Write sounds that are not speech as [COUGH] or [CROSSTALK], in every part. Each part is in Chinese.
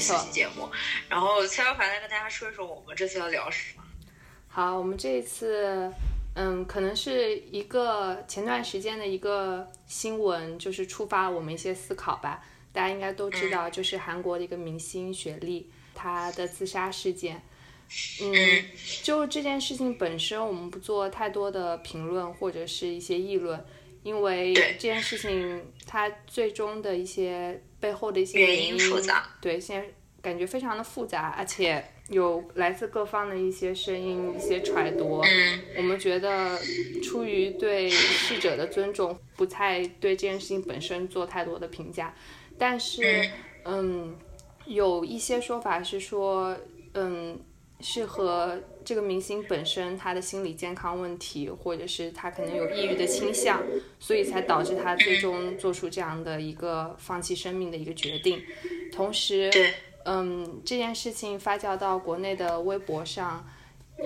期节目。然后，蔡小凡来跟大家说一说我们这次要聊什么。好，我们这一次，嗯，可能是一个前段时间的一个新闻，就是触发了我们一些思考吧。大家应该都知道，就是韩国的一个明星雪莉她的自杀事件。嗯，就这件事情本身，我们不做太多的评论或者是一些议论，因为这件事情它最终的一些背后的一些原原因复杂，对，现在感觉非常的复杂，而且有来自各方的一些声音、一些揣度。嗯我们觉得出于对逝者的尊重，不太对这件事情本身做太多的评价。但是，嗯，有一些说法是说，嗯，是和这个明星本身他的心理健康问题，或者是他可能有抑郁的倾向，所以才导致他最终做出这样的一个放弃生命的一个决定。同时，嗯，这件事情发酵到国内的微博上，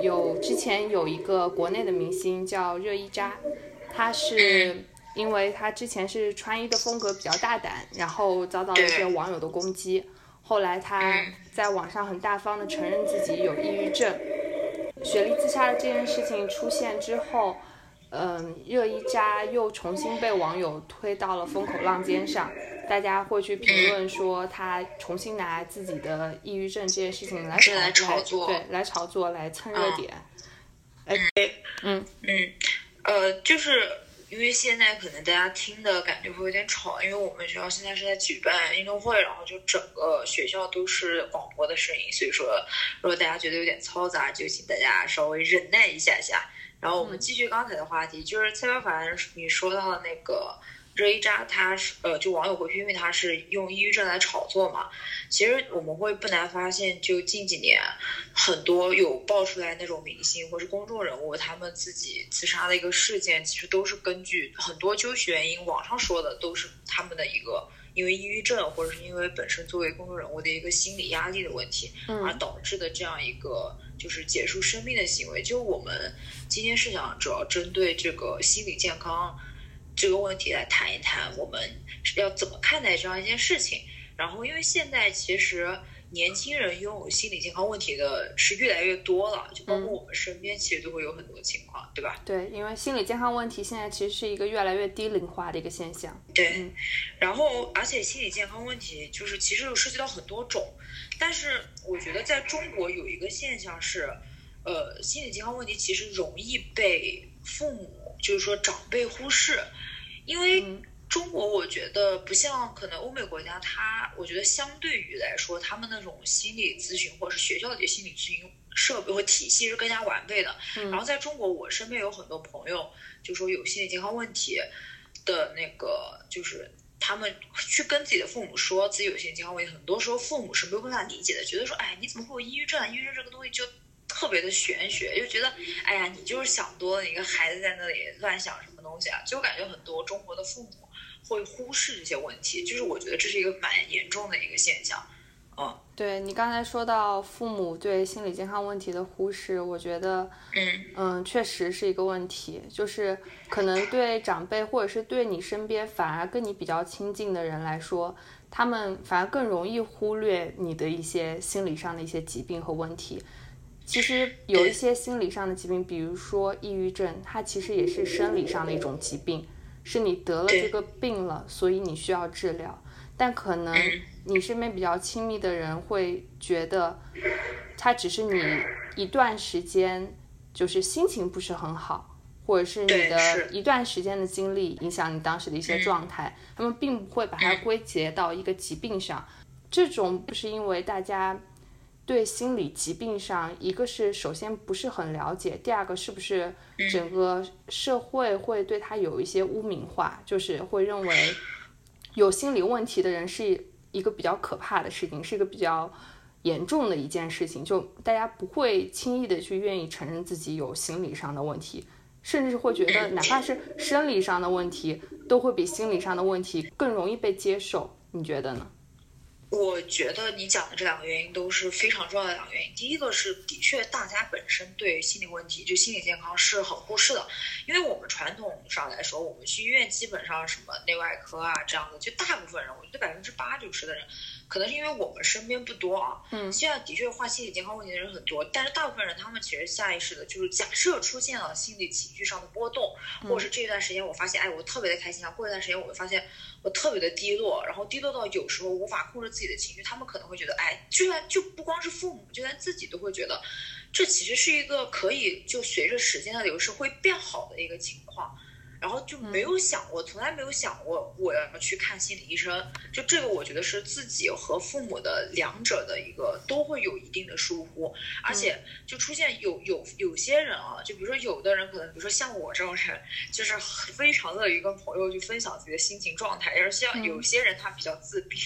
有之前有一个国内的明星叫热依扎，他是因为他之前是穿衣的风格比较大胆，然后遭到了一些网友的攻击，后来他在网上很大方的承认自己有抑郁症。雪莉自杀的这件事情出现之后，嗯，热依扎又重新被网友推到了风口浪尖上，大家会去评论说她重新拿自己的抑郁症这件事情来炒作对，来炒作，来蹭热点。嗯，呃，就是因为现在可能大家听的感觉会有点吵，因为我们学校现在是在举办运动会，然后就整个学校都是广播的声音，所以说如果大家觉得有点嘈杂，就请大家稍微忍耐一下下。然后我们继续刚才的话题，就是蔡小凡你说到的那个热依扎，他是呃，就网友会批评他是用抑郁症来炒作嘛。其实我们会不难发现，就近几年很多有爆出来那种明星或是公众人物，他们自己自杀的一个事件，其实都是根据很多究其原因，网上说的都是他们的一个因为抑郁症，或者是因为本身作为公众人物的一个心理压力的问题，而导致的这样一个就是结束生命的行为。就我们今天是想主要针对这个心理健康这个问题来谈一谈，我们要怎么看待这样一件事情。然后，因为现在其实年轻人拥有心理健康问题的是越来越多了，就包括我们身边其实都会有很多情况，对吧？对，因为心理健康问题现在其实是一个越来越低龄化的一个现象。对，嗯然后而且心理健康问题就是其实有涉及到很多种，但是我觉得在中国有一个现象是，呃，心理健康问题其实容易被父母就是说长辈忽视，因为嗯中国我觉得不像可能欧美国家，他我觉得相对于来说，他们那种心理咨询或者是学校里的心理咨询设备和体系是更加完备的。嗯然后在中国，我身边有很多朋友就说有心理健康问题的那个，就是他们去跟自己的父母说自己有心理健康问题，很多时候父母是没有办法理解的，觉得说，哎，你怎么会有抑郁症啊？抑郁症这个东西就特别的玄学，就觉得，哎呀，你就是想多了，一个孩子在那里乱想什么东西啊？就感觉很多中国的父母会忽视这些问题，就是我觉得这是一个蛮严重的一个现象。嗯对你刚才说到父母对心理健康问题的忽视，我觉得，嗯嗯，确实是一个问题。就是可能对长辈或者是对你身边反而跟你比较亲近的人来说，他们反而更容易忽略你的一些心理上的一些疾病和问题。其实有一些心理上的疾病，比如说抑郁症，它其实也是生理上的一种疾病，是你得了这个病了，所以你需要治疗。但可能你身边比较亲密的人会觉得，他只是你一段时间就是心情不是很好，或者是你的一段时间的经历影响你当时的一些状态，他们并不会把它归结到一个疾病上。这种不是因为大家对心理疾病上，一个是首先不是很了解，第二个是不是整个社会会对他有一些污名化，就是会认为有心理问题的人是一个比较可怕的事情，是一个比较严重的一件事情，就大家不会轻易的去愿意承认自己有心理上的问题，甚至会觉得哪怕是生理上的问题，都会比心理上的问题更容易被接受。你觉得呢？我觉得你讲的这两个原因都是非常重要的两个原因。第一个是，的确大家本身对心理问题，就心理健康是很忽视的，因为我们传统上来说，我们去医院基本上什么内外科啊这样的，就大部分人，我觉得百分之八九十的人。可能是因为我们身边不多啊，嗯，现在的确患心理健康问题的人很多，但是大部分人他们其实下意识的就是假设出现了心理情绪上的波动，或者是这一段时间我发现，哎，我特别的开心啊，过一段时间我会发现我特别的低落，然后低落到有时候无法控制自己的情绪，他们可能会觉得，哎，就算就不光是父母，就连自己都会觉得，这其实是一个可以就随着时间的流逝会变好的一个情况。然后就没有想过，从来没有想过我要去看心理医生。就这个，我觉得是自己和父母的两者的一个都会有一定的疏忽，而且就出现有有有些人啊，就比如说有的人可能，比如说像我这种人，就是非常乐于跟朋友去分享自己的心情状态。而像有些人他比较自闭，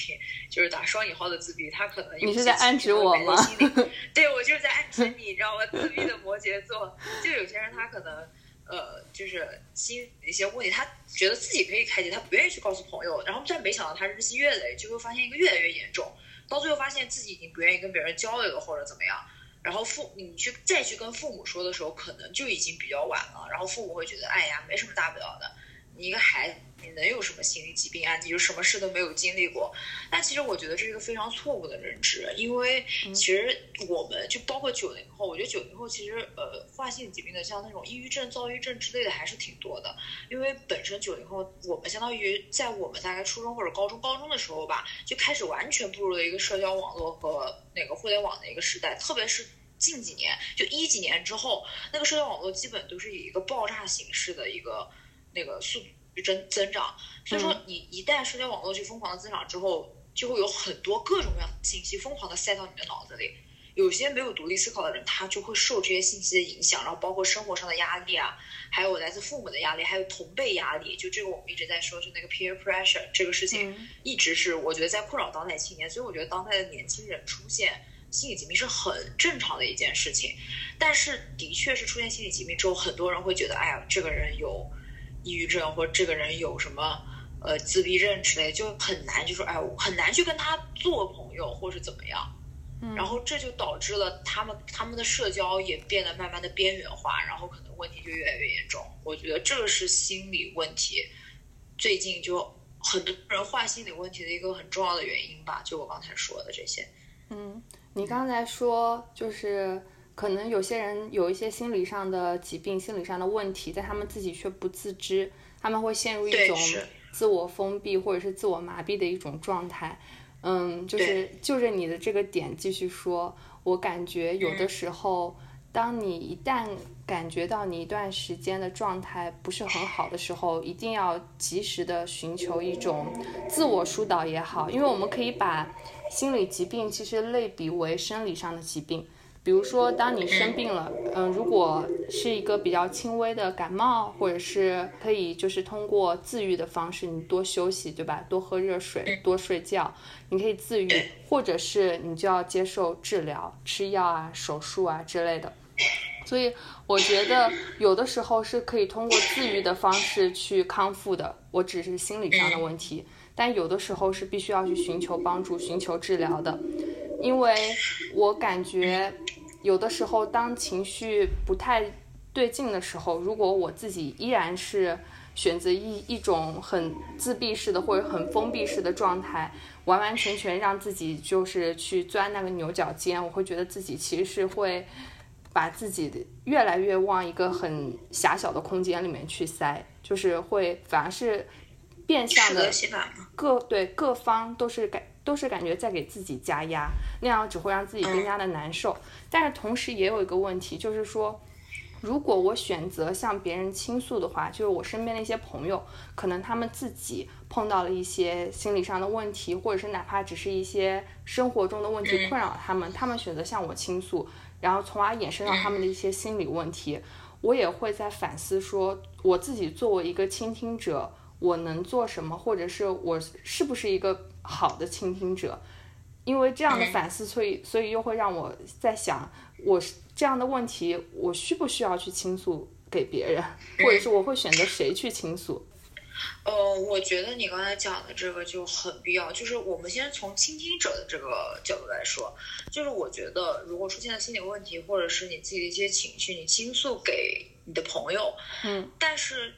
就是打双引号的自闭，他可能你是在暗指我吗？[LAUGHS] 对，我就是在暗指你，你知道吗？自闭的摩羯座，就有些人他可能。呃，就是心一些问题，他觉得自己可以开解，他不愿意去告诉朋友，然后再没想到他日积月累，就会发现一个越来越严重，到最后发现自己已经不愿意跟别人交流了，或者怎么样，然后父你去再去跟父母说的时候，可能就已经比较晚了，然后父母会觉得，哎呀，没什么大不了的，你一个孩子。你能有什么心理疾病啊？你就什么事都没有经历过？但其实我觉得这是一个非常错误的认知，因为其实我们就包括九零后，我觉得九零后其实呃患心理疾病的，像那种抑郁症、躁郁症之类的还是挺多的。因为本身九零后，我们相当于在我们大概初中或者高中、高中的时候吧，就开始完全步入了一个社交网络和那个互联网的一个时代，特别是近几年，就一几年之后，那个社交网络基本都是以一个爆炸形式的一个那个速。增增长，所以说你一旦社交网络去疯狂的增长之后，就会有很多各种各样的信息疯狂的塞到你的脑子里。有些没有独立思考的人，他就会受这些信息的影响，然后包括生活上的压力啊，还有来自父母的压力，还有同辈压力。就这个我们一直在说，就那个 peer pressure 这个事情，一直是我觉得在困扰当代青年。所以我觉得当代的年轻人出现心理疾病是很正常的一件事情。但是的确是出现心理疾病之后，很多人会觉得，哎呀，这个人有。抑郁症或者这个人有什么呃自闭症之类，就很难，就说哎，很难去跟他做朋友或是怎么样。嗯，然后这就导致了他们他们的社交也变得慢慢的边缘化，然后可能问题就越来越严重。我觉得这个是心理问题，最近就很多人患心理问题的一个很重要的原因吧。就我刚才说的这些。嗯，你刚才说就是。可能有些人有一些心理上的疾病、心理上的问题，在他们自己却不自知，他们会陷入一种自我封闭或者是自我麻痹的一种状态。嗯，就是就着你的这个点继续说，我感觉有的时候，当你一旦感觉到你一段时间的状态不是很好的时候，一定要及时的寻求一种自我疏导也好，因为我们可以把心理疾病其实类比为生理上的疾病。比如说，当你生病了，嗯，如果是一个比较轻微的感冒，或者是可以就是通过自愈的方式，你多休息，对吧？多喝热水，多睡觉，你可以自愈，[COUGHS] 或者是你就要接受治疗，吃药啊、手术啊之类的。所以我觉得有的时候是可以通过自愈的方式去康复的。我只是心理上的问题，但有的时候是必须要去寻求帮助、寻求治疗的，因为我感觉。有的时候，当情绪不太对劲的时候，如果我自己依然是选择一一种很自闭式的或者很封闭式的状态，完完全全让自己就是去钻那个牛角尖，我会觉得自己其实是会把自己越来越往一个很狭小的空间里面去塞，就是会反而是变相的各对各方都是感。都是感觉在给自己加压，那样只会让自己更加的难受。但是同时也有一个问题，就是说，如果我选择向别人倾诉的话，就是我身边的一些朋友，可能他们自己碰到了一些心理上的问题，或者是哪怕只是一些生活中的问题困扰他们，他们选择向我倾诉，然后从而衍生到他们的一些心理问题，我也会在反思说，我自己作为一个倾听者，我能做什么，或者是我是不是一个好的倾听者。因为这样的反思，所以所以又会让我在想，我这样的问题，我需不需要去倾诉给别人，或者是我会选择谁去倾诉？呃，我觉得你刚才讲的这个就很必要，就是我们先从倾听者的这个角度来说，就是我觉得如果出现了心理问题，或者是你自己的一些情绪，你倾诉给你的朋友，嗯，但是。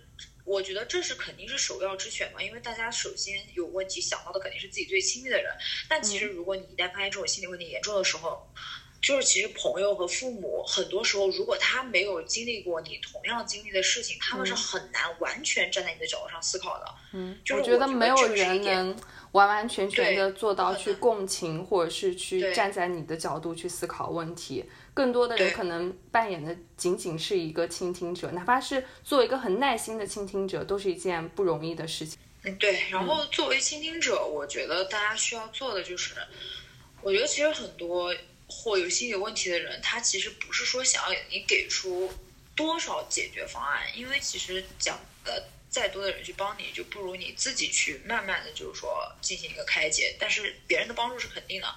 我觉得这是肯定是首要之选嘛，因为大家首先有问题想到的肯定是自己最亲密的人。但其实如果你一旦发现这种心理问题严重的时候，就是其实朋友和父母很多时候，如果他没有经历过你同样经历的事情，他们是很难完全站在你的角度上思考的。嗯，我觉得没有人能完完全全的做到去共情，或者是去站在你的角度去思考问题。更多的人可能扮演的仅仅是一个倾听者，哪怕是作为一个很耐心的倾听者，都是一件不容易的事情。嗯，对。然后作为倾听者，我觉得大家需要做的就是，我觉得其实很多或有心理问题的人，他其实不是说想要你给出多少解决方案，因为其实讲的再多的人去帮你，就不如你自己去慢慢的就是说进行一个开解。但是别人的帮助是肯定的。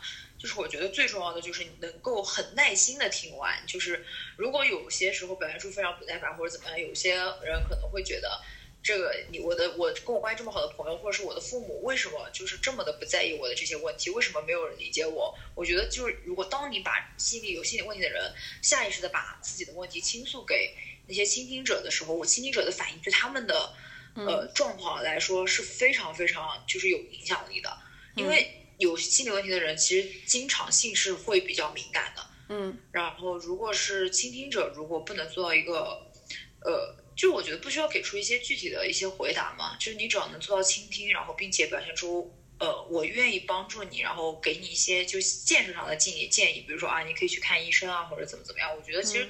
就是我觉得最重要的就是你能够很耐心的听完。就是如果有些时候表现出非常不耐烦或者怎么样，有些人可能会觉得，这个你我的我跟我关系这么好的朋友或者是我的父母，为什么就是这么的不在意我的这些问题？为什么没有人理解我？我觉得就是如果当你把心里有心理问题的人下意识的把自己的问题倾诉给那些倾听者的时候，我倾听者的反应对他们的呃状况来说是非常非常就是有影响力的，因为。有心理问题的人，其实经常性是会比较敏感的。嗯，然后如果是倾听者，如果不能做到一个，呃，就我觉得不需要给出一些具体的一些回答嘛，就是你只要能做到倾听，然后并且表现出，呃，我愿意帮助你，然后给你一些就建设上的建议建议，比如说啊，你可以去看医生啊，或者怎么怎么样，我觉得其实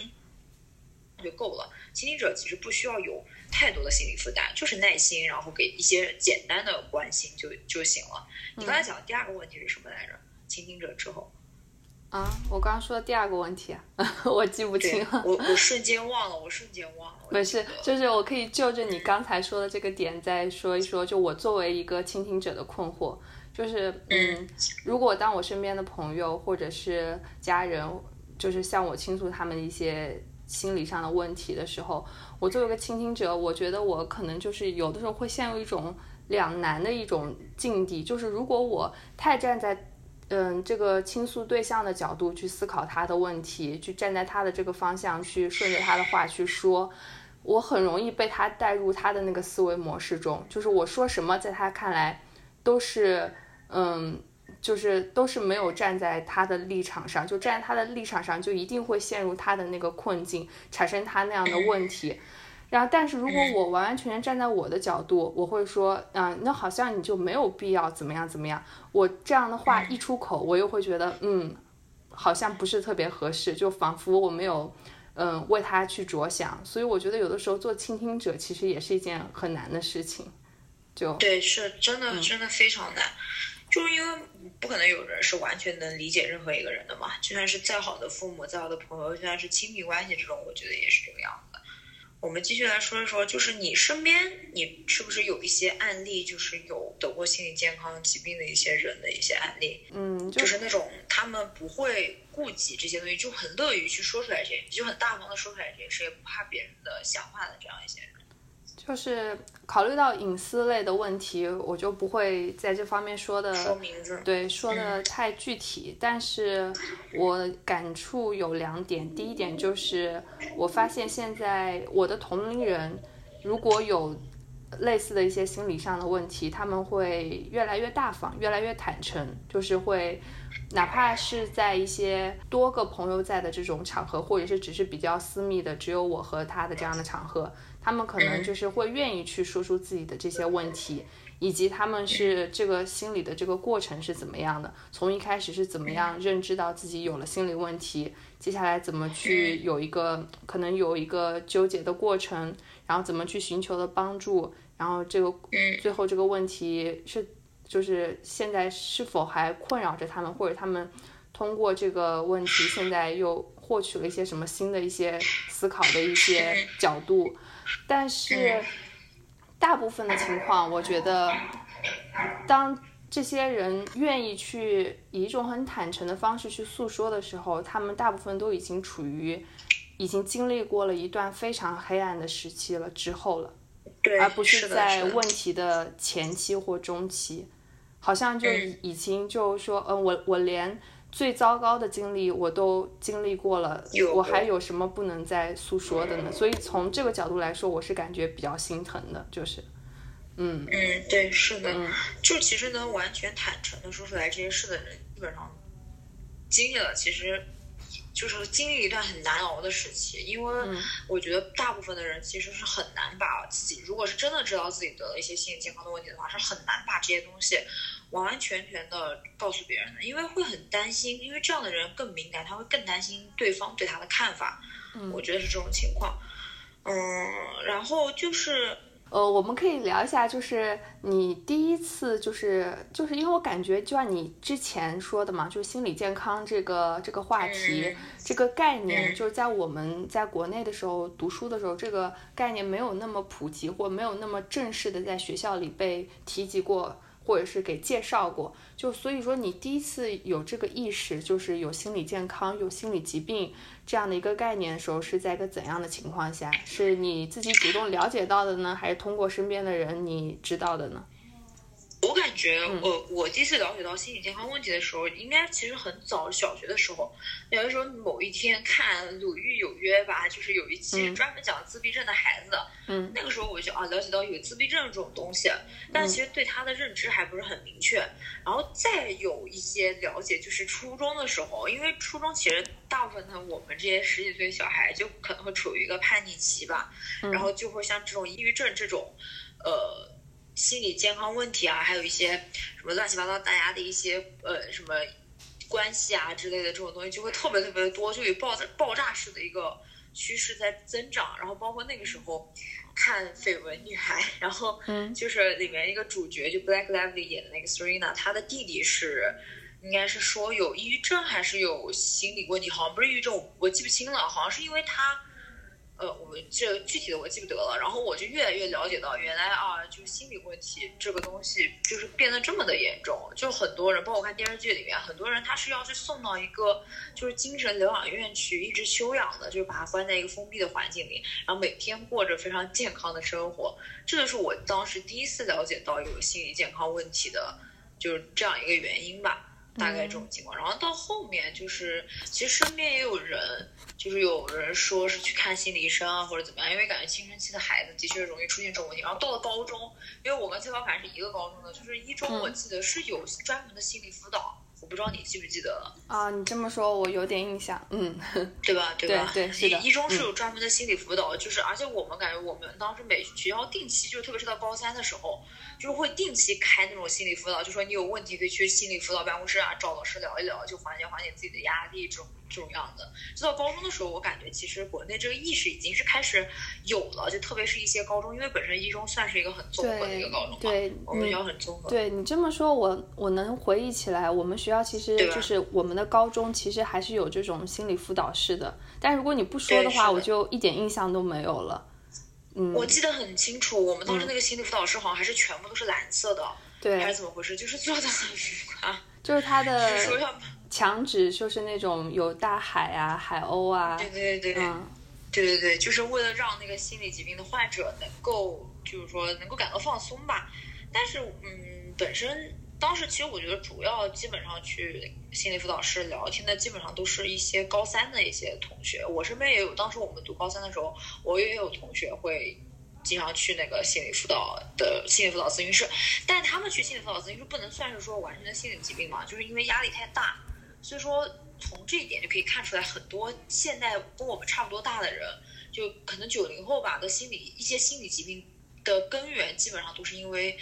就够了。倾听者其实不需要有。太多的心理负担，就是耐心，然后给一些简单的关心就就行了。你刚才讲的第二个问题是什么来着？倾听者之后啊，我刚刚说的第二个问题，啊 [LAUGHS] 我记不清了，我我瞬间忘了，我瞬间忘了。没事，就是我可以就着你刚才说的这个点再说一说。就我作为一个倾听者的困惑，就是嗯，如果当我身边的朋友或者是家人，就是向我倾诉他们一些。心理上的问题的时候，我作为一个倾听者，我觉得我可能就是有的时候会陷入一种两难的一种境地，就是如果我太站在嗯这个倾诉对象的角度去思考他的问题，去站在他的这个方向去顺着他的话去说，我很容易被他带入他的那个思维模式中，就是我说什么在他看来都是嗯。就是都是没有站在他的立场上，就站在他的立场上，就一定会陷入他的那个困境，产生他那样的问题。然后，但是如果我完完全全站在我的角度，我会说，嗯，那好像你就没有必要怎么样怎么样。我这样的话一出口，我又会觉得，嗯，好像不是特别合适，就仿佛我没有，嗯，为他去着想。所以我觉得有的时候做倾听者其实也是一件很难的事情。就对，是真的，真的非常难。就是因为不可能有人是完全能理解任何一个人的嘛，就算是再好的父母、再好的朋友，就算是亲密关系这种，我觉得也是这个样子的。我们继续来说一说，就是你身边，你是不是有一些案例，就是有得过心理健康疾病的一些人的一些案例？嗯，就是那种他们不会顾及这些东西，就很乐于去说出来这些，就很大方的说出来这些事，也不怕别人的想法的这样一些人。就是考虑到隐私类的问题，我就不会在这方面说的说名字，对，说的太具体。但是我感触有两点，第一点就是我发现现在我的同龄人如果有类似的一些心理上的问题，他们会越来越大方，越来越坦诚，就是会哪怕是在一些多个朋友在的这种场合，或者是只是比较私密的，只有我和他的这样的场合，他们可能就是会愿意去说出自己的这些问题，以及他们是这个心理的这个过程是怎么样的，从一开始是怎么样认知到自己有了心理问题，接下来怎么去有一个可能有一个纠结的过程，然后怎么去寻求的帮助，然后这个最后这个问题是。就是现在是否还困扰着他们，或者他们通过这个问题，现在又获取了一些什么新的一些思考的一些角度？但是大部分的情况，我觉得，当这些人愿意去以一种很坦诚的方式去诉说的时候，他们大部分都已经处于已经经历过了一段非常黑暗的时期了之后了，而不是在问题的前期或中期。好像就已经就说，嗯，我我连最糟糕的经历我都经历过了，我还有什么不能再诉说的呢？所以从这个角度来说，我是感觉比较心疼的，就是，嗯嗯，对，是的，就其实能完全坦诚的说出来这些事的人，基本上经历了，其实。就是经历一段很难熬的时期，因为我觉得大部分的人其实是很难把自己，如果是真的知道自己得了一些心理健康的问题的话，是很难把这些东西完完全全的告诉别人的，因为会很担心，因为这样的人更敏感，他会更担心对方对他的看法。我觉得是这种情况。嗯，然后就是。呃，我们可以聊一下，就是你第一次，就是就是因为我感觉，就像你之前说的嘛，就是心理健康这个这个话题，这个概念，就是在我们在国内的时候读书的时候，这个概念没有那么普及，或没有那么正式的在学校里被提及过。或者是给介绍过，就所以说你第一次有这个意识，就是有心理健康、有心理疾病这样的一个概念的时候，是在一个怎样的情况下？是你自己主动了解到的呢，还是通过身边的人你知道的呢？我感觉，我我第一次了解到心理健康问题的时候，应该其实很早，小学的时候。有的时候某一天看《鲁豫有约》吧，就是有一期专门讲自闭症的孩子。嗯。那个时候我就啊了解到有自闭症这种东西，但其实对他的认知还不是很明确。然后再有一些了解，就是初中的时候，因为初中其实大部分的我们这些十几岁小孩就可能会处于一个叛逆期吧，然后就会像这种抑郁症这种，呃。心理健康问题啊，还有一些什么乱七八糟，大家的一些呃什么关系啊之类的这种东西，就会特别特别的多，就有爆炸爆炸式的一个趋势在增长。然后包括那个时候看《绯闻女孩》，[LAUGHS] 然后就是里面一个主角就 Black Lively 演的那个 Serena，她的弟弟是应该是说有抑郁症还是有心理问题，好像不是抑郁症，我记不清了，好像是因为他。呃，我们这具体的我记不得了，然后我就越来越了解到，原来啊，就是心理问题这个东西就是变得这么的严重，就很多人，包括我看电视剧里面，很多人他是要去送到一个就是精神疗养院去一直休养的，就是把他关在一个封闭的环境里，然后每天过着非常健康的生活，这个是我当时第一次了解到有心理健康问题的，就是这样一个原因吧。大概这种情况，然后到后面就是，其实身边也有人，就是有人说是去看心理医生啊，或者怎么样，因为感觉青春期的孩子的确容易出现这种问题。然后到了高中，因为我跟崔宝凡是一个高中的，就是一中我记得是有专门的心理辅导。我不知道你记不记得了啊？你这么说，我有点印象，嗯，对吧？对吧？对，是的。一中是有专门的心理辅导，就是而且我们感觉我们当时每学校定期，就特别是到高三的时候，就是会定期开那种心理辅导，就说你有问题可以去心理辅导办公室啊，找老师聊一聊，就缓解缓解自己的压力这种。这种样子，就到高中的时候，我感觉其实国内这个意识已经是开始有了，就特别是一些高中，因为本身一中算是一个很综合的一个高中嘛，对，我们学校很综合。对你这么说，我我能回忆起来，我们学校其实就是我们的高中其实还是有这种心理辅导室的，但如果你不说的话，我就一点印象都没有了。嗯，我记得很清楚，我们当时那个心理辅导室好像还是全部都是蓝色的，对，还是怎么回事？就是做的很浮夸，就是他的。墙纸就是那种有大海啊、海鸥啊，对对对对，嗯，对对对，就是为了让那个心理疾病的患者能够，就是说能够感到放松吧。但是，嗯，本身当时其实我觉得主要基本上去心理辅导室聊天的，基本上都是一些高三的一些同学。我身边也有，当时我们读高三的时候，我也有同学会经常去那个心理辅导的心理辅导咨询室，但他们去心理辅导咨询室不能算是说完全的心理疾病嘛，就是因为压力太大，所以说从这一点就可以看出来，很多现在跟我们差不多大的人，就可能九零后吧的心理一些心理疾病的根源，基本上都是因为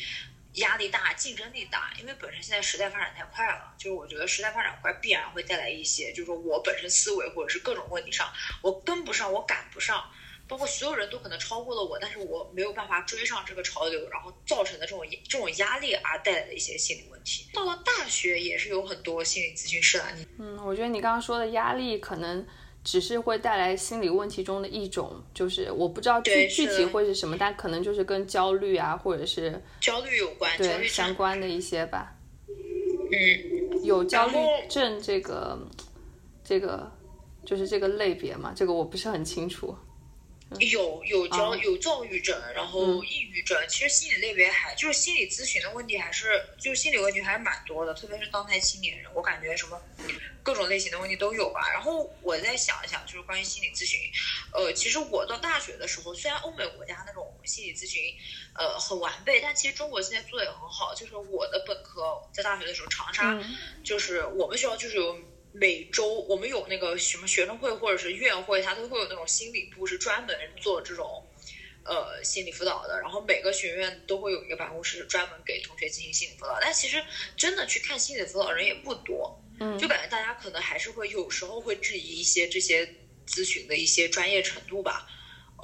压力大、竞争力大，因为本身现在时代发展太快了，就是我觉得时代发展快必然会带来一些，就是说我本身思维或者是各种问题上，我跟不上，我赶不上。包括所有人都可能超过了我，但是我没有办法追上这个潮流，然后造成的这种这种压力而带来的一些心理问题。到了大学也是有很多心理咨询师啊。你嗯，我觉得你刚刚说的压力可能只是会带来心理问题中的一种，就是我不知道具具体会是什么，但可能就是跟焦虑啊，或者是焦虑有关，对相关的一些吧。嗯，有焦虑症这个这个就是这个类别嘛？这个我不是很清楚。有有焦有躁郁症，然后抑郁症，其实心理类别还就是心理咨询的问题，还是就是心理问题还是蛮多的，特别是当代青年人，我感觉什么各种类型的问题都有吧。然后我再想一想，就是关于心理咨询，呃，其实我到大学的时候，虽然欧美国家那种心理咨询呃很完备，但其实中国现在做的也很好。就是我的本科在大学的时候，长沙就是我们学校就是有。每周我们有那个什么学生会或者是院会，他都会有那种心理部，是专门做这种，呃，心理辅导的。然后每个学院都会有一个办公室，专门给同学进行心理辅导。但其实真的去看心理辅导人也不多，嗯，就感觉大家可能还是会有时候会质疑一些这些咨询的一些专业程度吧。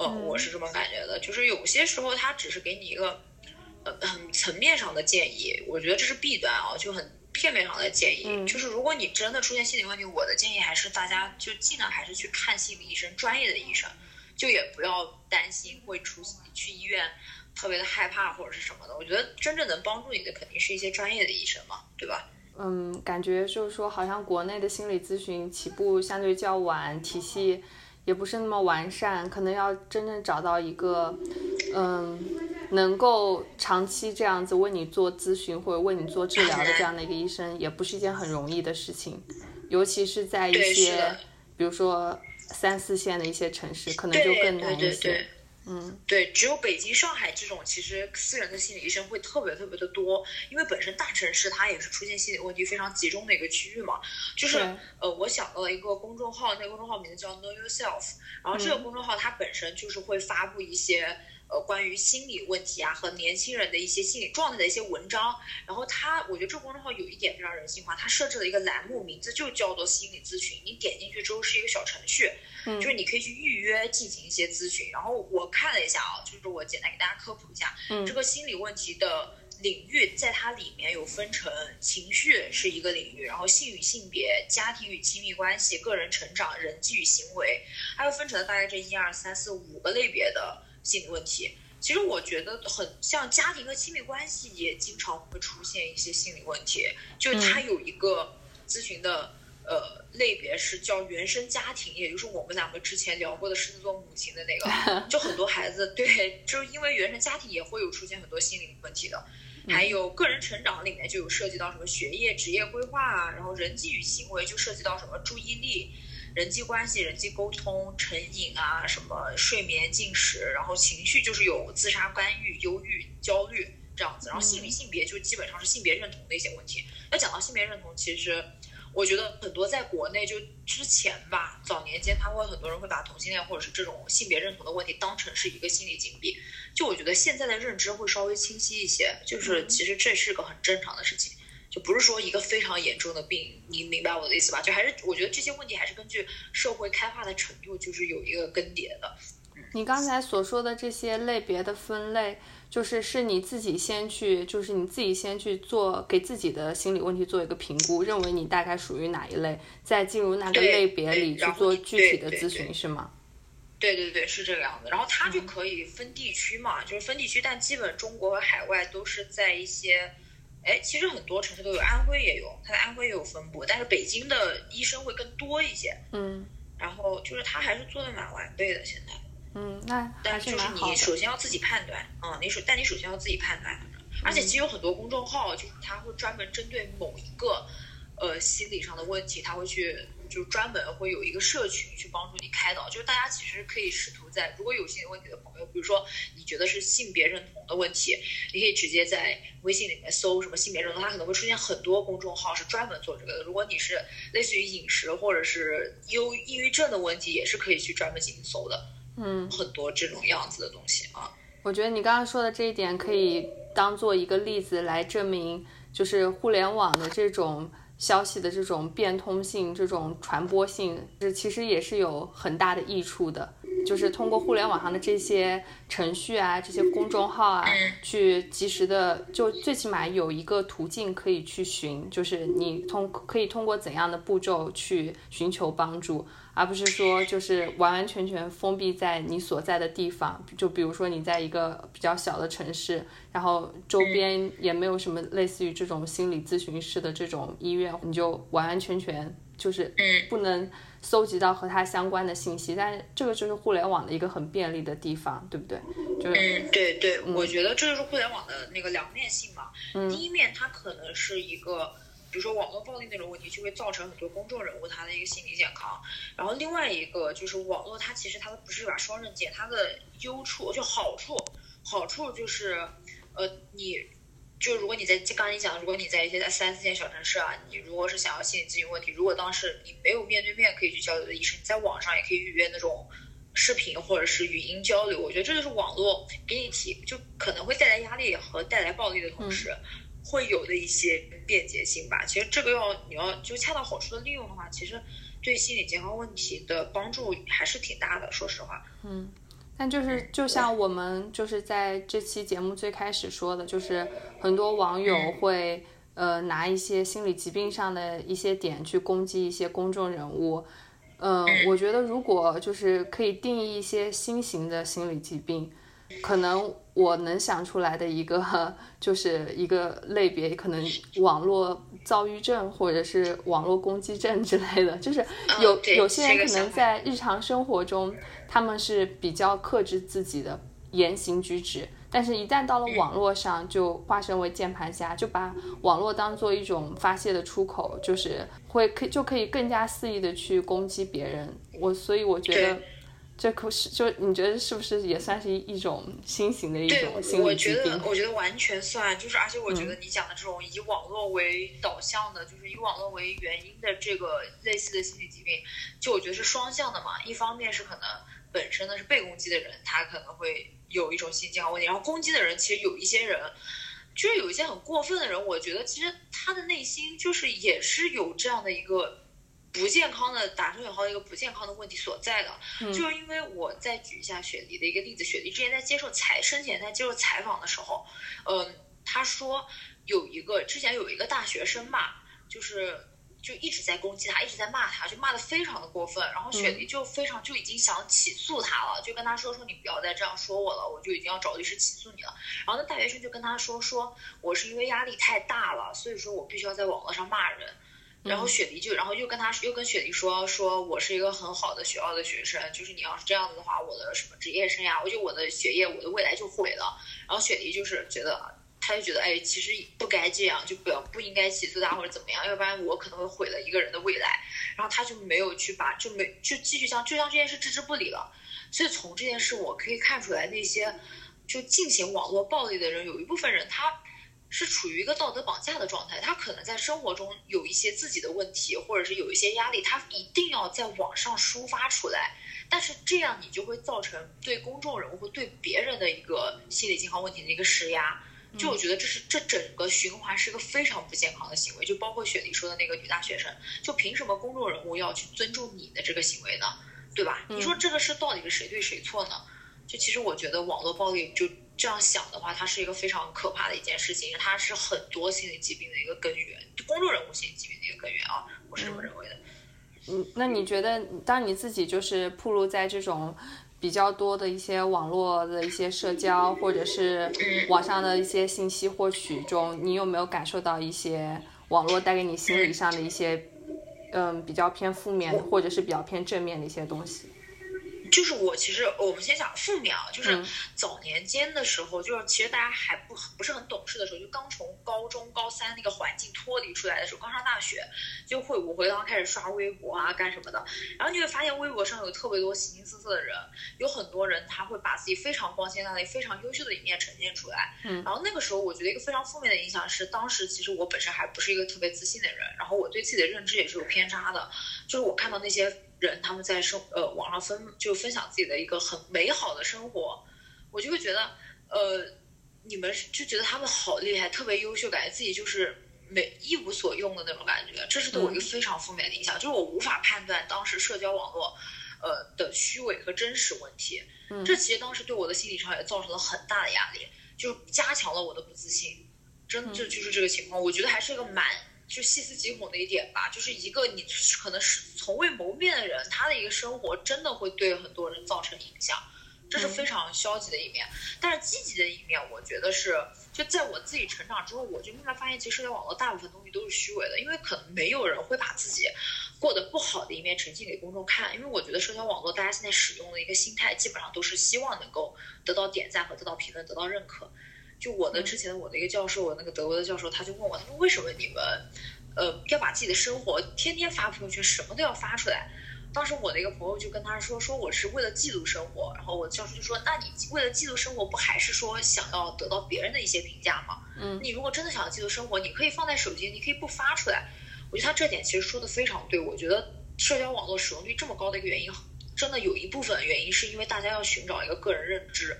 嗯，我是这么感觉的，就是有些时候他只是给你一个，呃，很层面上的建议，我觉得这是弊端啊，就很。片面上的建议，就是如果你真的出现心理问题，我的建议还是大家就尽量还是去看心理医生，专业的医生，就也不要担心会出去医院特别的害怕或者是什么的。我觉得真正能帮助你的肯定是一些专业的医生嘛，对吧？嗯，感觉就是说，好像国内的心理咨询起步相对较晚，体系也不是那么完善，可能要真正找到一个，嗯。能够长期这样子为你做咨询或者为你做治疗的这样的一个医生，也不是一件很容易的事情，尤其是在一些，比如说三四线的一些城市，可能就更难一些。嗯，对，只有北京、上海这种，其实私人的心理医生会特别特别的多，因为本身大城市它也是出现心理问题非常集中的一个区域嘛。就是呃，我想到了一个公众号，那个公众号名字叫 Know Yourself，然后这个公众号它本身就是会发布一些。呃，关于心理问题啊和年轻人的一些心理状态的一些文章，然后他，我觉得这个公众号有一点非常人性化，他设置了一个栏目，名字就叫做心理咨询。你点进去之后是一个小程序，嗯，就是你可以去预约进行一些咨询。然后我看了一下啊，就是我简单给大家科普一下，嗯，这个心理问题的领域，在它里面有分成情绪是一个领域，然后性与性别、家庭与亲密关系、个人成长、人际与行为，还有分成了大概这一二三四五个类别的。心理问题，其实我觉得很像家庭和亲密关系也经常会出现一些心理问题，就是它有一个咨询的呃类别是叫原生家庭，也就是我们两个之前聊过的狮子座母亲的那个，[LAUGHS] 就很多孩子对，就是因为原生家庭也会有出现很多心理问题的，还有个人成长里面就有涉及到什么学业、职业规划啊，然后人际与行为就涉及到什么注意力。人际关系、人际沟通、成瘾啊，什么睡眠、进食，然后情绪就是有自杀、干预、忧郁、焦虑这样子，然后性与性别就基本上是性别认同的一些问题。要讲到性别认同，其实我觉得很多在国内就之前吧，早年间他会很多人会把同性恋或者是这种性别认同的问题当成是一个心理疾病，就我觉得现在的认知会稍微清晰一些，就是其实这是个很正常的事情。就不是说一个非常严重的病，你明白我的意思吧？就还是我觉得这些问题还是根据社会开化的程度，就是有一个更迭的。你刚才所说的这些类别的分类，就是是你自己先去，就是你自己先去做，给自己的心理问题做一个评估，认为你大概属于哪一类，再进入那个类别里去做具体的咨询，是吗？对对对，是这个样子。然后它就可以分地区嘛，就是分地区，但基本中国和海外都是在一些。哎，其实很多城市都有，安徽也有，它在安徽也有分布，但是北京的医生会更多一些。嗯，然后就是他还是做的蛮完备的，现在。嗯，那但就是你首先要自己判断，嗯，你首但你首先要自己判断，而且其实有很多公众号，就是他会专门针对某一个呃心理上的问题，他会去就专门会有一个社群去帮助你开导，就是大家其实可以试图在如果有心理问题的朋友，比如说你觉得是性别认同的问题，你可以直接在微信里面搜什么性别认同，它可能会出现很多公众号是专门做这个的。如果你是类似于饮食或者是忧抑郁症的问题，也是可以去专门进行搜的。嗯，很多这种样子的东西啊。我觉得你刚刚说的这一点可以当做一个例子来证明，就是互联网的这种。消息的这种变通性、这种传播性，这其实也是有很大的益处的。就是通过互联网上的这些程序啊、这些公众号啊，去及时的，就最起码有一个途径可以去寻，就是你通可以通过怎样的步骤去寻求帮助。而不是说就是完完全全封闭在你所在的地方，就比如说你在一个比较小的城市，然后周边也没有什么类似于这种心理咨询师的这种医院，你就完完全全就是不能搜集到和它相关的信息。但是这个就是互联网的一个很便利的地方，对不对？就是嗯，对对，我觉得这就是互联网的那个两面性嘛。嗯，第一面它可能是一个。比如说网络暴力那种问题，就会造成很多公众人物他的一个心理健康。然后另外一个就是网络，它其实它不是一把双刃剑，它的优处就好处，好处就是，呃，你就如果你在刚才你讲，如果你在一些在三四线小城市啊，你如果是想要心理咨询问题，如果当时你没有面对面可以去交流的医生，你在网上也可以预约那种视频或者是语音交流。我觉得这就是网络给你提，就可能会带来压力和带来暴力的同时。会有的一些便捷性吧，其实这个要你要就恰到好处的利用的话，其实对心理健康问题的帮助还是挺大的。说实话，嗯，但就是就像我们就是在这期节目最开始说的，就是很多网友会呃拿一些心理疾病上的一些点去攻击一些公众人物，嗯，我觉得如果就是可以定义一些新型的心理疾病。可能我能想出来的一个就是一个类别，可能网络躁郁症或者是网络攻击症之类的，就是有有些人可能在日常生活中他们是比较克制自己的言行举止，但是一旦到了网络上，就化身为键盘侠，就把网络当做一种发泄的出口，就是会可就可以更加肆意的去攻击别人。我所以我觉得。这可是就你觉得是不是也算是一种新型的一种心理疾病？我觉得，我觉得完全算。就是而且我觉得你讲的这种以网络为导向的，就是以网络为原因的这个类似的心理疾病，就我觉得是双向的嘛。一方面是可能本身呢是被攻击的人，他可能会有一种心理健康问题，然后攻击的人其实有一些人，就是有一些很过分的人，我觉得其实他的内心就是也是有这样的一个。不健康的打出引号的一个不健康的问题所在的，就是因为我再举一下雪梨的一个例子，雪梨之前在接受采生前在接受采访的时候，嗯，他说有一个之前有一个大学生嘛，就是就一直在攻击他，一直在骂他，就骂的非常的过分，然后雪梨就非常就已经想起诉他了，就跟他说说你不要再这样说我了，我就已经要找律师起诉你了。然后那大学生就跟他说说我是因为压力太大了，所以说我必须要在网络上骂人。然后雪梨就，然后又跟他又跟雪梨说说，我是一个很好的学校的学生，就是你要是这样子的话，我的什么职业生涯，我就我的学业，我的未来就毁了。然后雪梨就是觉得，他就觉得，哎，其实不该这样，就不要不应该起诉他或者怎么样，要不然我可能会毁了一个人的未来。然后他就没有去把，就没就继续将就将这件事置之不理了。所以从这件事我可以看出来，那些就进行网络暴力的人，有一部分人他。是处于一个道德绑架的状态，他可能在生活中有一些自己的问题，或者是有一些压力，他一定要在网上抒发出来。但是这样你就会造成对公众人物或对别人的一个心理健康问题的一个施压。就我觉得这是这整个循环是一个非常不健康的行为。就包括雪梨说的那个女大学生，就凭什么公众人物要去尊重你的这个行为呢？对吧？你说这个事到底是谁对谁错呢？就其实我觉得网络暴力就。这样想的话，它是一个非常可怕的一件事情，它是很多心理疾病的一个根源，公众人物心理疾病的一个根源啊，我是这么认为的。嗯，那你觉得，当你自己就是暴露在这种比较多的一些网络的一些社交，或者是网上的一些信息获取中，你有没有感受到一些网络带给你心理上的一些，嗯，比较偏负面或者是比较偏正面的一些东西？就是我其实我们先讲负面啊，就是早年间的时候，就是其实大家还不不是很懂事的时候，就刚从高中高三那个环境脱离出来的时候，刚上大学，就会我会刚开始刷微博啊干什么的，然后你会发现微博上有特别多形形色色的人，有很多人他会把自己非常光鲜亮丽、非常优秀的一面呈现出来。嗯，然后那个时候我觉得一个非常负面的影响是，当时其实我本身还不是一个特别自信的人，然后我对自己的认知也是有偏差的，就是我看到那些。人他们在生呃网上分就分享自己的一个很美好的生活，我就会觉得呃你们就觉得他们好厉害，特别优秀，感觉自己就是没一无所用的那种感觉，这是对我一个非常负面的影响，就是我无法判断当时社交网络呃的虚伪和真实问题，这其实当时对我的心理上也造成了很大的压力，就加强了我的不自信，真这就是这个情况，我觉得还是一个蛮。就细思极恐的一点吧，就是一个你可能是从未谋面的人，他的一个生活真的会对很多人造成影响，这是非常消极的一面。但是积极的一面，我觉得是就在我自己成长之后，我就慢慢发现，其实社交网络大部分东西都是虚伪的，因为可能没有人会把自己过得不好的一面呈现给公众看。因为我觉得社交网络大家现在使用的一个心态，基本上都是希望能够得到点赞和得到评论，得到认可。就我的之前我的一个教授，我那个德国的教授，他就问我，他说为什么你们，呃，要把自己的生活天天发朋友圈，什么都要发出来？当时我的一个朋友就跟他说，说我是为了记录生活。然后我教授就说，那你为了记录生活，不还是说想要得到别人的一些评价吗？嗯，你如果真的想要记录生活，你可以放在手机，你可以不发出来。我觉得他这点其实说的非常对。我觉得社交网络使用率这么高的一个原因，真的有一部分原因是因为大家要寻找一个个人认知。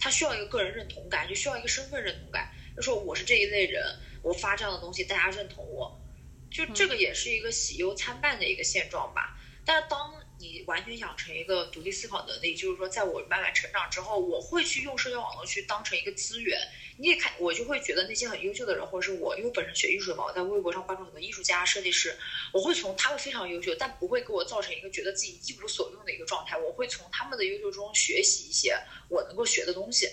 他需要一个个人认同感，就需要一个身份认同感。就说我是这一类人，我发这样的东西，大家认同我，就这个也是一个喜忧参半的一个现状吧。但是当你完全养成一个独立思考能力，就是说，在我慢慢成长之后，我会去用社交网络去当成一个资源。你也看，我就会觉得那些很优秀的人，或者是我，因为本身学艺术的嘛，我在微博上关注很多艺术家、设计师，我会从他们非常优秀，但不会给我造成一个觉得自己一无所用的一个状态。我会从他们的优秀中学习一些我能够学的东西。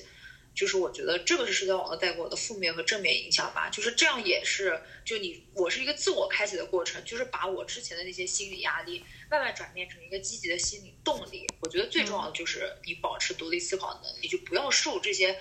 就是我觉得这个是社交网络带给我的负面和正面影响吧。就是这样，也是就你，我是一个自我开启的过程，就是把我之前的那些心理压力慢慢转变成一个积极的心理动力。我觉得最重要的就是你保持独立思考能力，就不要受这些。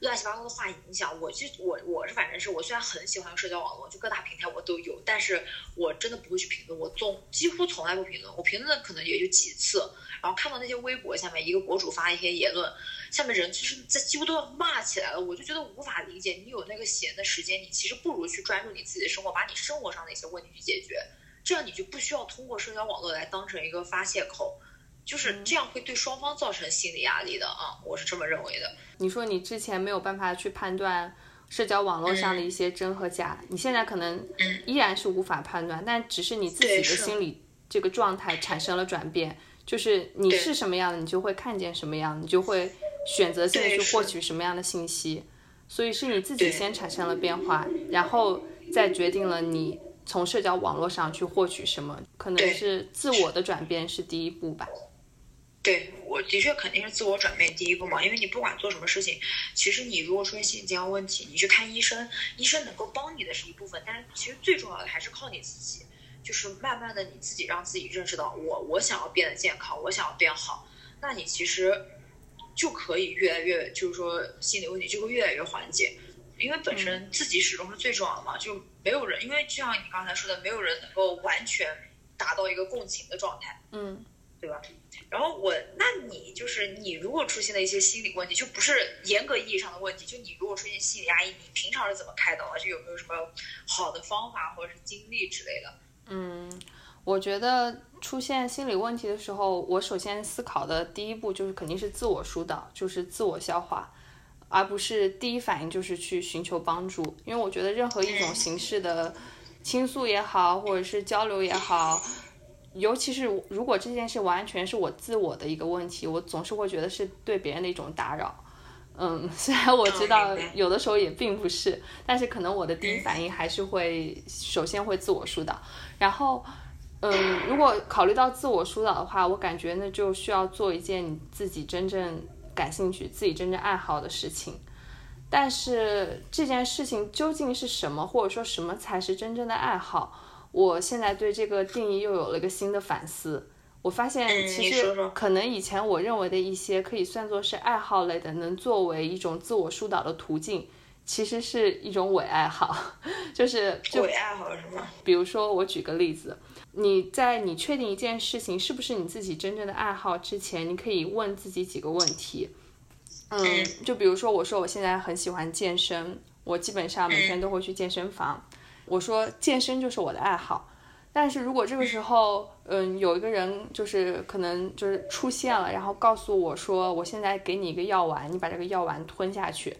乱七八糟的话影响我，就我我是反正是我虽然很喜欢社交网络，就各大平台我都有，但是我真的不会去评论，我总几乎从来不评论，我评论的可能也就几次，然后看到那些微博下面一个博主发一些言论，下面人就是在几乎都要骂起来了，我就觉得无法理解，你有那个闲的时间，你其实不如去专注你自己的生活，把你生活上的一些问题去解决，这样你就不需要通过社交网络来当成一个发泄口。就是这样会对双方造成心理压力的啊，我是这么认为的。你说你之前没有办法去判断社交网络上的一些真和假，你现在可能依然是无法判断，但只是你自己的心。理这个状态产生了转变，就是你是什么样的，你就会看见什么样，你就会选择性的去获取。什么样的信息，所以是你自己先产生了变化，然后再决定了你从社交网络上去获取什么，可能是自我的转变是第一步吧。对，我的确肯定是自我转变第一步嘛，因为你不管做什么事情，其实你如果出现心理健康问题，你去看医生，医生能够帮你的是一部分，但是其实最重要的还是靠你自己，就是慢慢的你自己让自己认识到，我我想要变得健康，我想要变好，那你其实就可以越来越，就是说心理问题就会越来越缓解，因为本身自己始终是最重要的嘛，就没有人，因为就像你刚才说的，没有人能够完全达到一个共情的状态，嗯。对吧？然后我，那你就是你，如果出现了一些心理问题，就不是严格意义上的问题，就你如果出现心理压抑，你平常是怎么开导的？就有没有什么好的方法或者是经历之类的？嗯，我觉得出现心理问题的时候，我首先思考的第一步就是肯定是自我疏导，就是自我消化，而不是第一反应就是去寻求帮助。因为我觉得任何一种形式的倾诉也好，或者是交流也好。尤其是如果这件事完全是我自我的一个问题，我总是会觉得是对别人的一种打扰。嗯，[LAUGHS] 虽然我知道有的时候也并不是，但是可能我的第一反应还是会首先会自我疏导。然后，嗯，如果考虑到自我疏导的话，我感觉那就需要做一件你自己真正感兴趣、自己真正爱好的事情。但是这件事情究竟是什么，或者说什么才是真正的爱好？我现在对这个定义又有了一个新的反思。我发现其实可能以前我认为的一些可以算作是爱好类的，能作为一种自我疏导的途径，其实是一种伪爱好，[LAUGHS] 就是伪爱好是吗？比如说我举个例子，你在你确定一件事情是不是你自己真正的爱好之前，你可以问自己几个问题。嗯，就比如说我说我现在很喜欢健身，我基本上每天都会去健身房，我说健身就是我的爱好。但是如果这个时候，嗯，有一个人就是可能就是出现了，然后告诉我说，我现在给你一个药丸，你把这个药丸吞下去，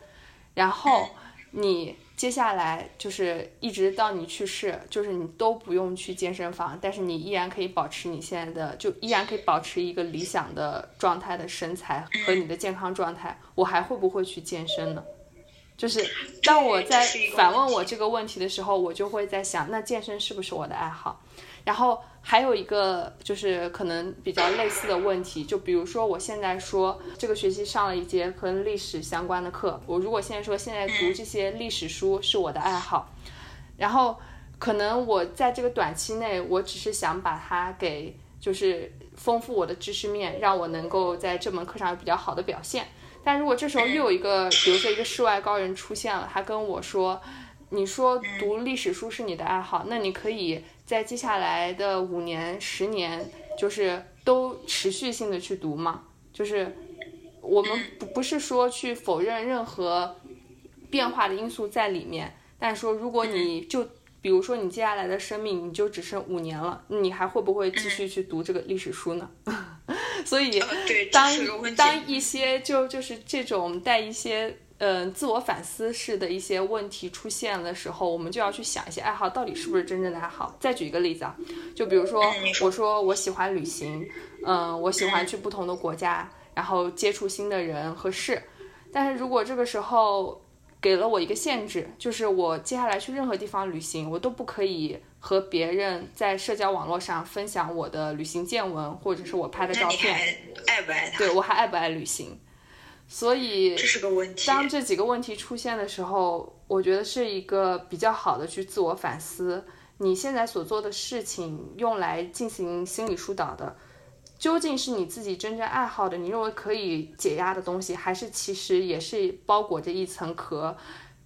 然后你接下来就是一直到你去世，就是你都不用去健身房，但是你依然可以保持你现在的，就依然可以保持一个理想的状态的身材和你的健康状态，我还会不会去健身呢？就是当我在反问我这个问题的时候，我就会在想，那健身是不是我的爱好？然后还有一个就是可能比较类似的问题，就比如说我现在说这个学期上了一节跟历史相关的课，我如果现在说现在读这些历史书是我的爱好，然后可能我在这个短期内，我只是想把它给就是丰富我的知识面，让我能够在这门课上有比较好的表现。但如果这时候又有一个，比如说一个世外高人出现了，他跟我说，你说读历史书是你的爱好，那你可以在接下来的五年、十年，就是都持续性的去读嘛？就是我们不不是说去否认任何变化的因素在里面，但是说如果你就比如说你接下来的生命你就只剩五年了，你还会不会继续去读这个历史书呢？所以，当当一些就就是这种带一些嗯自我反思式的一些问题出现的时候，我们就要去想一些爱好到底是不是真正的爱好。再举一个例子啊，就比如说我说我喜欢旅行，嗯，我喜欢去不同的国家，然后接触新的人和事，但是如果这个时候给了我一个限制，就是我接下来去任何地方旅行，我都不可以。和别人在社交网络上分享我的旅行见闻，或者是我拍的照片，爱不爱他？对我还爱不爱旅行？所以这是个问题。当这几个问题出现的时候，我觉得是一个比较好的去自我反思。你现在所做的事情，用来进行心理疏导的，究竟是你自己真正爱好的，你认为可以解压的东西，还是其实也是包裹着一层壳？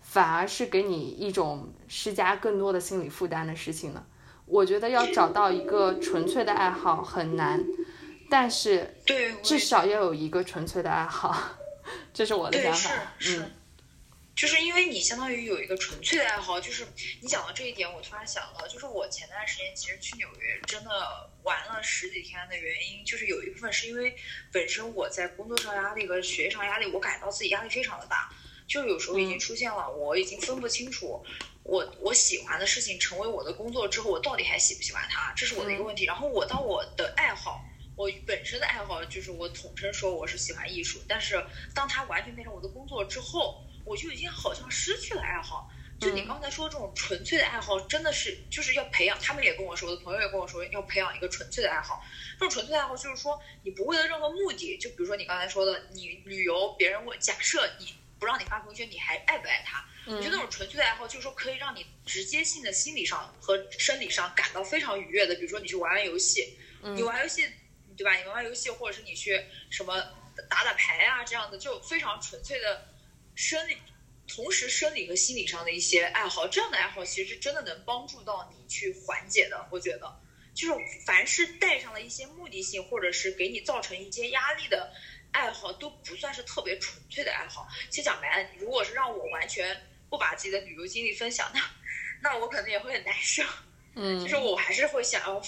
反而是给你一种施加更多的心理负担的事情呢。我觉得要找到一个纯粹的爱好很难，但是至少要有一个纯粹的爱好，[LAUGHS] 这是我的想法。嗯，就是因为你相当于有一个纯粹的爱好，就是你讲到这一点，我突然想到，就是我前段时间其实去纽约真的玩了十几天的原因，就是有一部分是因为本身我在工作上压力和学业上压力，我感到自己压力非常的大。就有时候已经出现了，我已经分不清楚，我我喜欢的事情成为我的工作之后，我到底还喜不喜欢它，这是我的一个问题。然后我当我的爱好，我本身的爱好就是我统称说我是喜欢艺术，但是当它完全变成我的工作之后，我就已经好像失去了爱好。就你刚才说这种纯粹的爱好，真的是就是要培养。他们也跟我说，我的朋友也跟我说，要培养一个纯粹的爱好。这种纯粹的爱好就是说，你不为了任何目的，就比如说你刚才说的，你旅游，别人问，假设你。不让你发朋友圈，你还爱不爱他？我觉得那种纯粹的爱好，就是说可以让你直接性的心理上和生理上感到非常愉悦的。比如说你去玩玩游戏，你玩游戏，对吧？你玩玩游戏，或者是你去什么打打牌啊，这样的就非常纯粹的生理，同时生理和心理上的一些爱好，这样的爱好其实真的能帮助到你去缓解的。我觉得，就是凡是带上了一些目的性，或者是给你造成一些压力的。爱好都不算是特别纯粹的爱好。其实讲白了，如果是让我完全不把自己的旅游经历分享，那那我可能也会很难受。[LAUGHS] 嗯，就是我还是会想要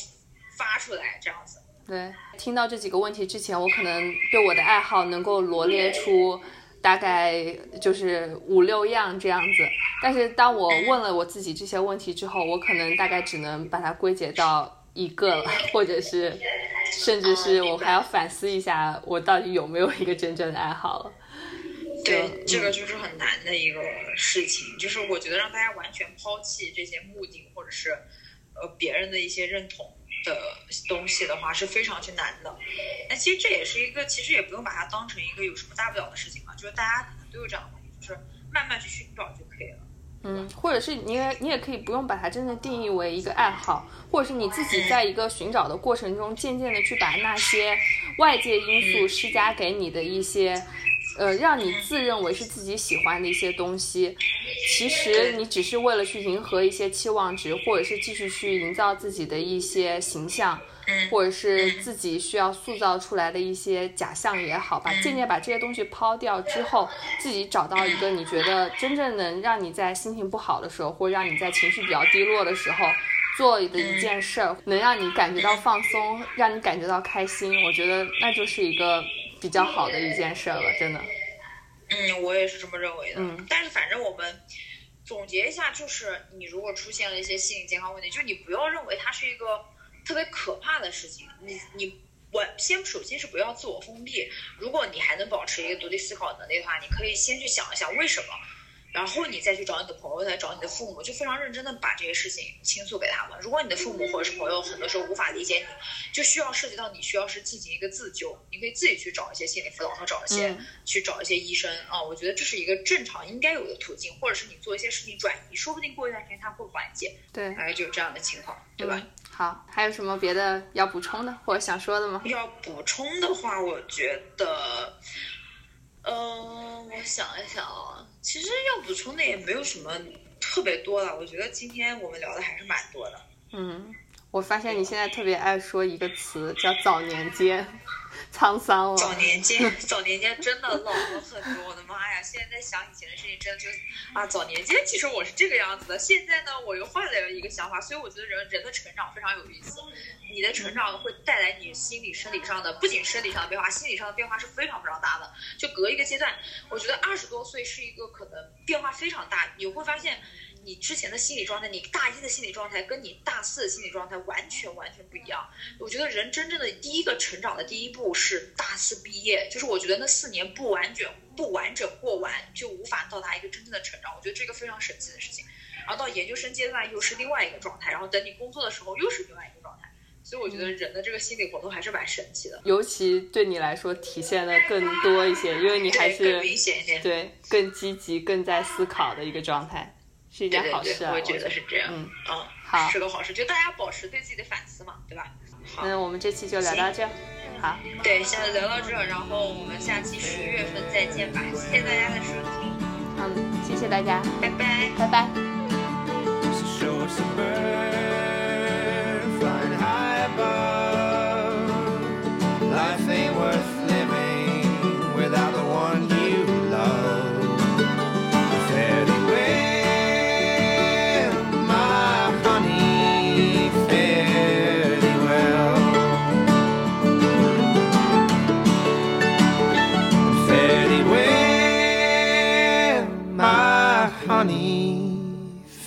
发出来这样子。对，听到这几个问题之前，我可能对我的爱好能够罗列出大概就是五六样这样子。但是当我问了我自己这些问题之后，我可能大概只能把它归结到一个了，或者是。甚至是我还要反思一下，我到底有没有一个真正的爱好了。对，这个就是很难的一个事情。就是我觉得让大家完全抛弃这些目的或者是呃别人的一些认同的东西的话，是非常之难的。那其实这也是一个，其实也不用把它当成一个有什么大不了的事情嘛。就是大家可能都有这样的问题，就是慢慢去寻找就可以了。嗯，或者是你也你也可以不用把它真正定义为一个爱好，或者是你自己在一个寻找的过程中，渐渐的去把那些外界因素施加给你的一些，呃，让你自认为是自己喜欢的一些东西，其实你只是为了去迎合一些期望值，或者是继续去营造自己的一些形象。或者是自己需要塑造出来的一些假象也好吧，渐渐把这些东西抛掉之后，自己找到一个你觉得真正能让你在心情不好的时候，或者让你在情绪比较低落的时候做的一件事儿，能让你感觉到放松，让你感觉到开心，我觉得那就是一个比较好的一件事了，真的。嗯，我也是这么认为的。嗯，但是反正我们总结一下，就是你如果出现了一些心理健康问题，就你不要认为它是一个。特别可怕的事情，你你我先首先是不要自我封闭。如果你还能保持一个独立思考能力的话，你可以先去想一想为什么。然后你再去找你的朋友，再找你的父母，就非常认真的把这些事情倾诉给他们。如果你的父母或者是朋友很多时候无法理解你，就需要涉及到你需要是进行一个自救，你可以自己去找一些心理辅导，和找一些去找一些医生啊。我觉得这是一个正常应该有的途径，或者是你做一些事情转移，说不定过一段时间他会缓解。对，大概就是这样的情况，对吧？好，还有什么别的要补充的或者想说的吗？要补充的话，我觉得，嗯，我想一想啊。其实要补充的也没有什么特别多了，我觉得今天我们聊的还是蛮多的。嗯，我发现你现在特别爱说一个词，叫早年间。沧桑了。早年间，早年间真的老了很多。我的妈呀！现在在想以前的事情，真的就啊，早年间其实我是这个样子的。现在呢，我又换了一个想法。所以我觉得人人的成长非常有意思。你的成长会带来你心理、生理上的，不仅生理上的变化，心理上的变化是非常非常大的。就隔一个阶段，我觉得二十多岁是一个可能变化非常大。你会发现。你之前的心理状态，你大一的心理状态跟你大四的心理状态完全完全不一样。我觉得人真正的第一个成长的第一步是大四毕业，就是我觉得那四年不完整不完整过完，就无法到达一个真正的成长。我觉得这个非常神奇的事情。然后到研究生阶段又是另外一个状态，然后等你工作的时候又是另外一个状态。所以我觉得人的这个心理活动还是蛮神奇的。尤其对你来说体现的更多一些，因为你还是更明显一点，对更积极、更在思考的一个状态。是一件好事啊，我觉得是这样。嗯，嗯，好，是个好事，就大家保持对自己的反思嘛，对吧？好，那我们这期就聊到这。好，对，现在聊到这，然后我们下期十一月份再见吧。谢谢大家的收听。嗯，谢谢大家，拜拜，拜拜。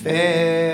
fé.